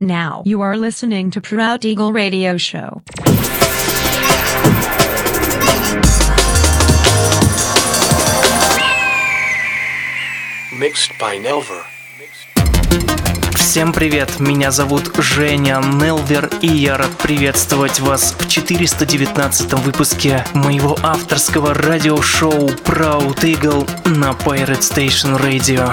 Now you are listening to Proud Eagle Radio Show. Mixed by Nelver. Всем привет, меня зовут Женя Нелвер, и я рад приветствовать вас в 419 выпуске моего авторского радиошоу Proud Eagle на Pirate Station Radio.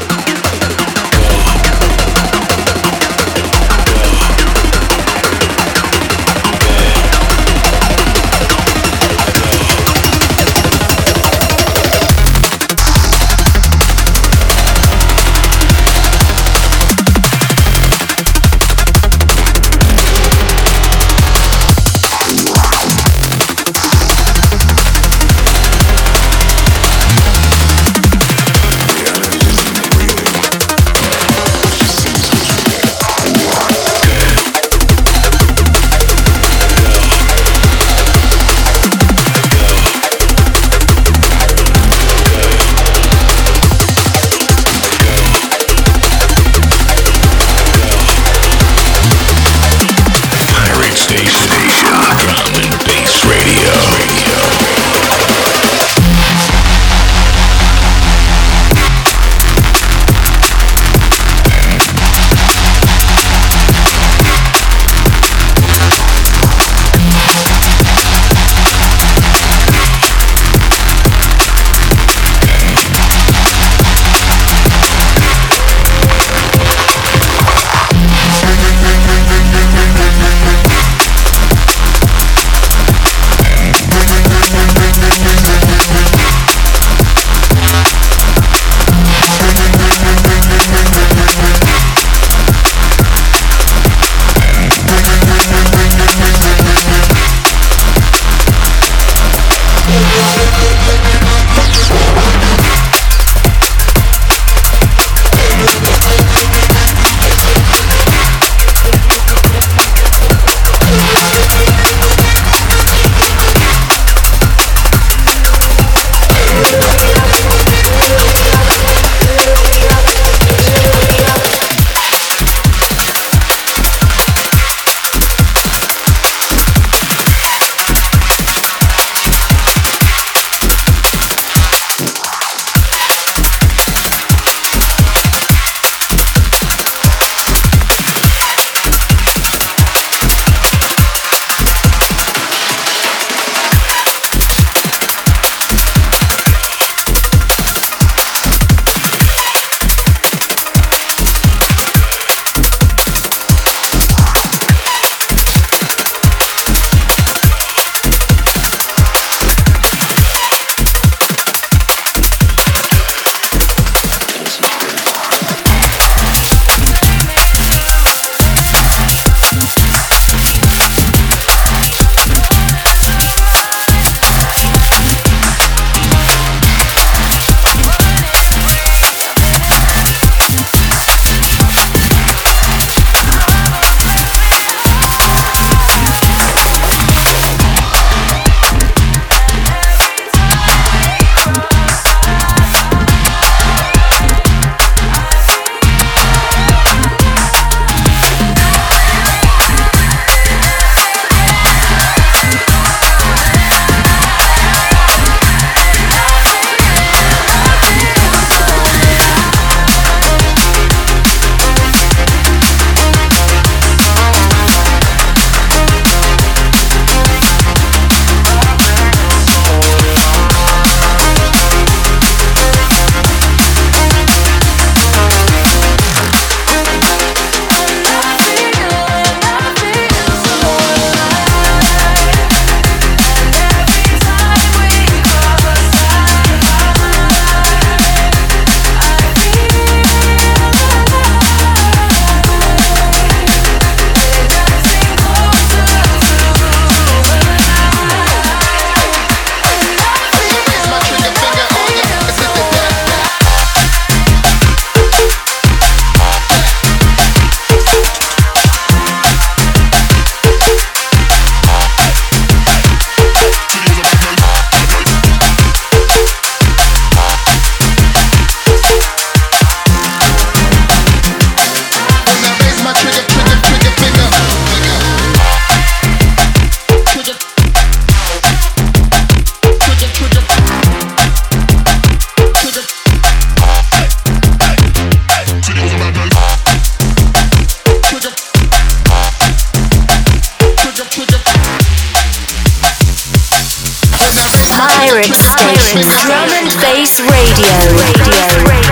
Drum and Bass Radio. radio.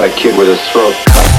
Got a kid with his throat cut.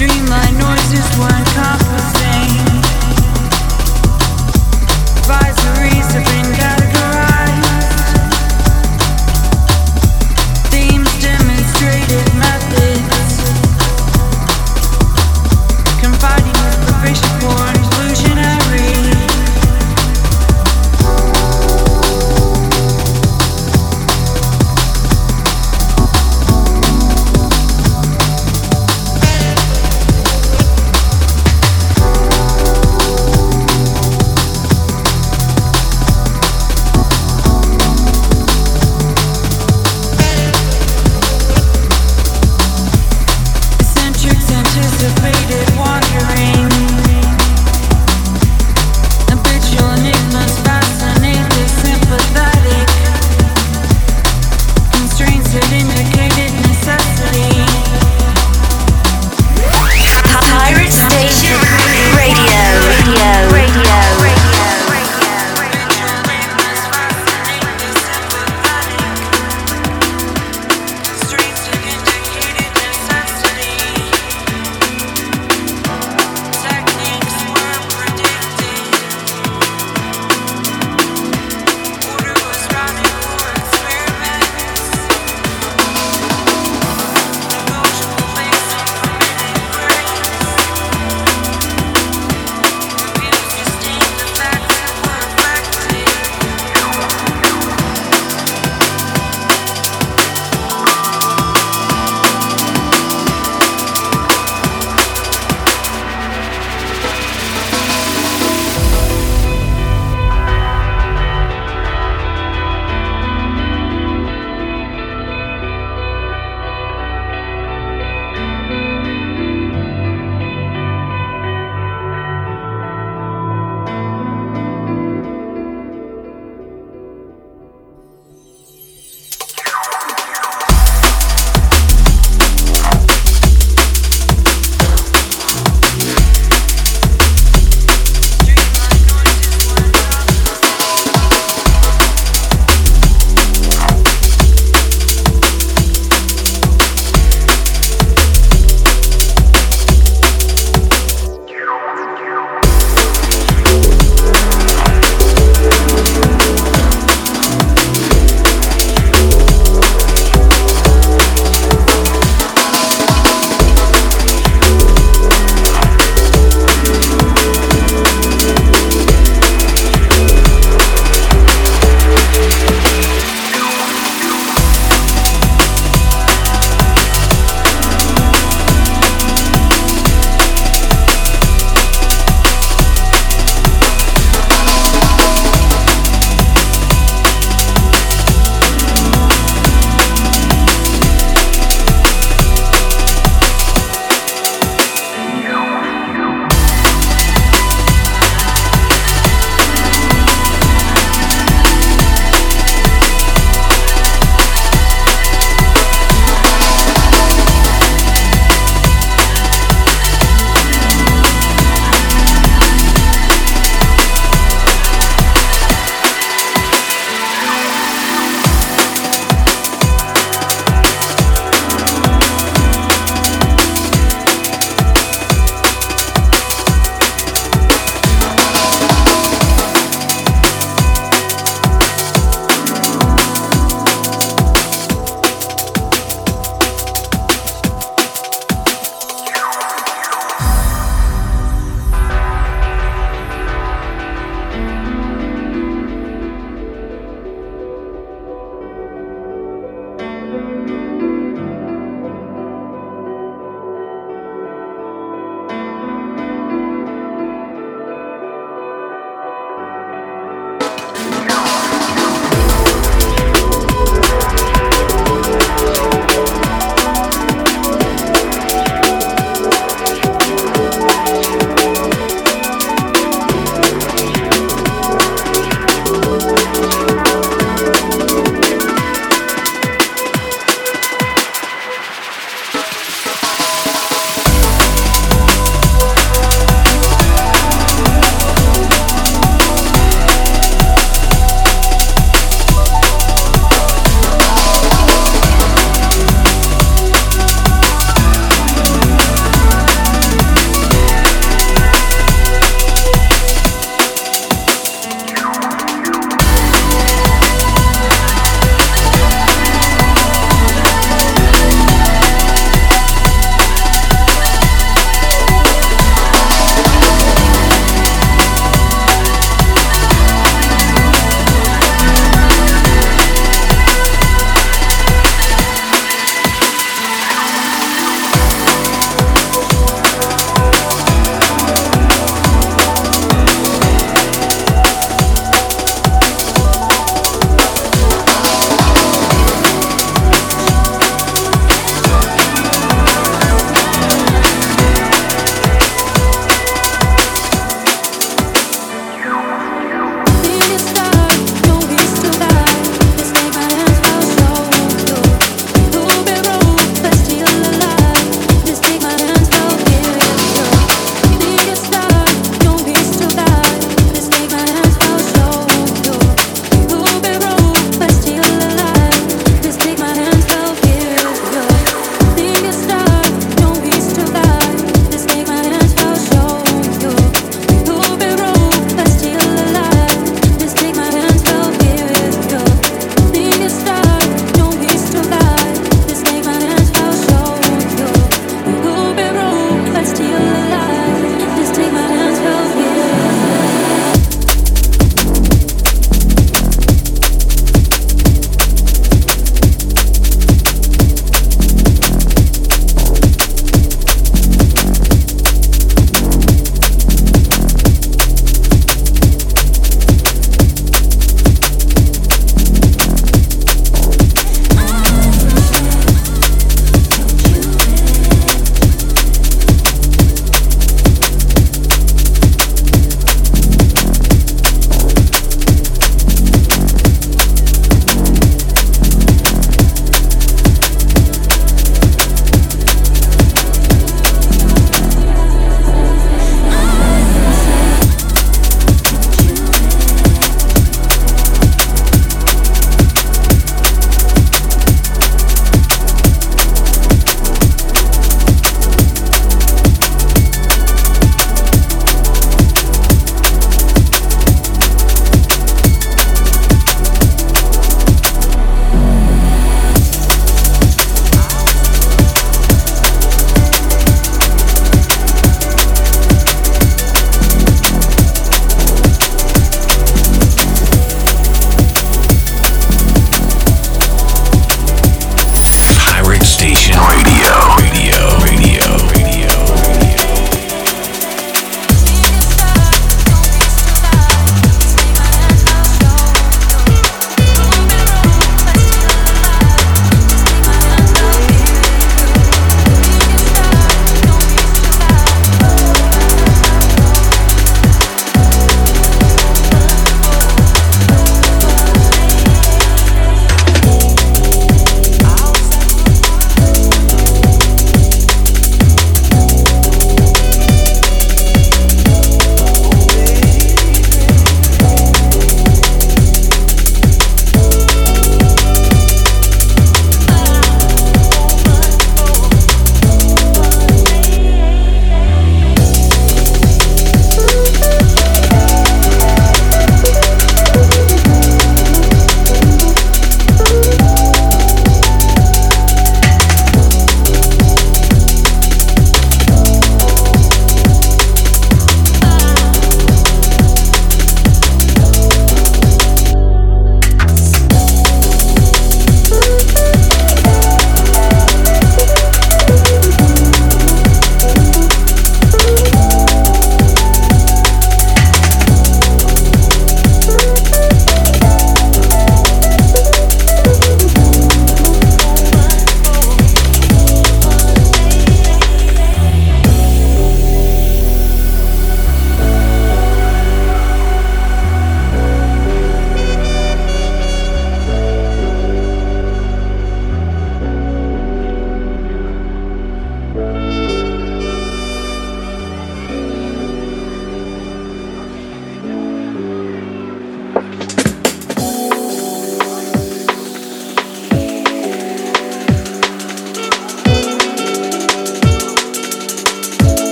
Dreamline noises weren't compensating. Advisories have been.